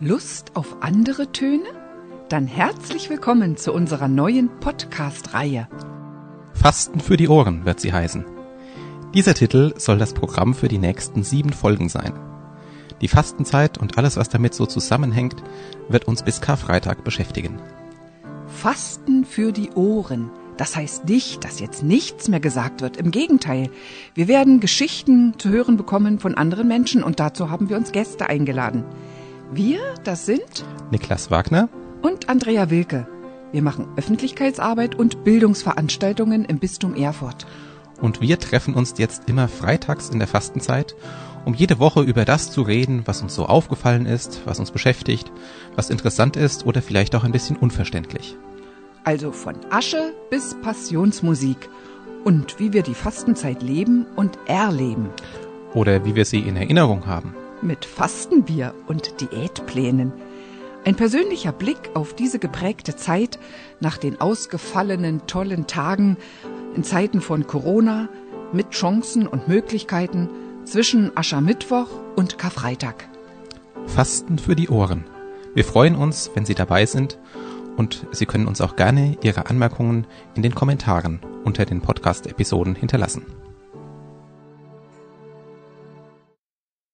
Lust auf andere Töne? Dann herzlich willkommen zu unserer neuen Podcast-Reihe. Fasten für die Ohren wird sie heißen. Dieser Titel soll das Programm für die nächsten sieben Folgen sein. Die Fastenzeit und alles, was damit so zusammenhängt, wird uns bis Karfreitag beschäftigen. Fasten für die Ohren. Das heißt nicht, dass jetzt nichts mehr gesagt wird. Im Gegenteil, wir werden Geschichten zu hören bekommen von anderen Menschen und dazu haben wir uns Gäste eingeladen. Wir, das sind Niklas Wagner und Andrea Wilke. Wir machen Öffentlichkeitsarbeit und Bildungsveranstaltungen im Bistum Erfurt. und wir treffen uns jetzt immer freitags in der Fastenzeit, um jede Woche über das zu reden, was uns so aufgefallen ist, was uns beschäftigt, was interessant ist oder vielleicht auch ein bisschen unverständlich. Also von Asche bis Passionsmusik. Und wie wir die Fastenzeit leben und erleben. Oder wie wir sie in Erinnerung haben. Mit Fastenbier und Diätplänen. Ein persönlicher Blick auf diese geprägte Zeit nach den ausgefallenen tollen Tagen in Zeiten von Corona mit Chancen und Möglichkeiten zwischen Aschermittwoch und Karfreitag. Fasten für die Ohren. Wir freuen uns, wenn Sie dabei sind und Sie können uns auch gerne Ihre Anmerkungen in den Kommentaren unter den Podcast-Episoden hinterlassen.